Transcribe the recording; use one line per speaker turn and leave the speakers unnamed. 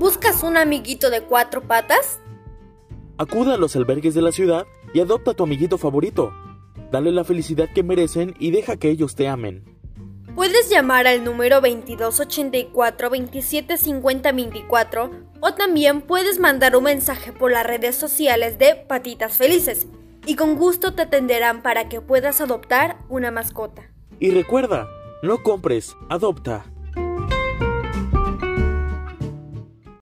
¿Buscas un amiguito de cuatro patas?
Acuda a los albergues de la ciudad y adopta a tu amiguito favorito. Dale la felicidad que merecen y deja que ellos te amen.
Puedes llamar al número 2284 2750 o también puedes mandar un mensaje por las redes sociales de Patitas Felices y con gusto te atenderán para que puedas adoptar una mascota.
Y recuerda, no compres, adopta.